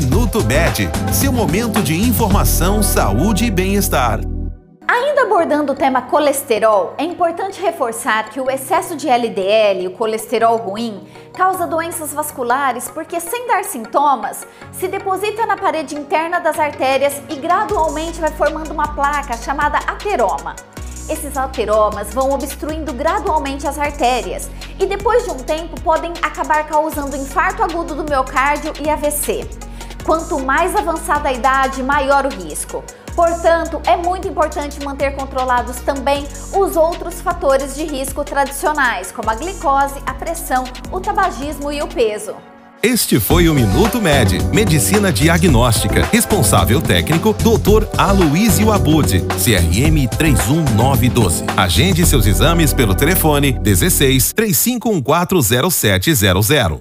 Minuto Med, seu momento de informação, saúde e bem-estar. Ainda abordando o tema colesterol, é importante reforçar que o excesso de LDL, o colesterol ruim, causa doenças vasculares porque, sem dar sintomas, se deposita na parede interna das artérias e gradualmente vai formando uma placa chamada ateroma. Esses ateromas vão obstruindo gradualmente as artérias e depois de um tempo podem acabar causando infarto agudo do miocárdio e AVC. Quanto mais avançada a idade, maior o risco. Portanto, é muito importante manter controlados também os outros fatores de risco tradicionais, como a glicose, a pressão, o tabagismo e o peso. Este foi o Minuto Med, Medicina Diagnóstica. Responsável técnico, Dr. Aloysio Abud, CRM 31912. Agende seus exames pelo telefone 16 35140700.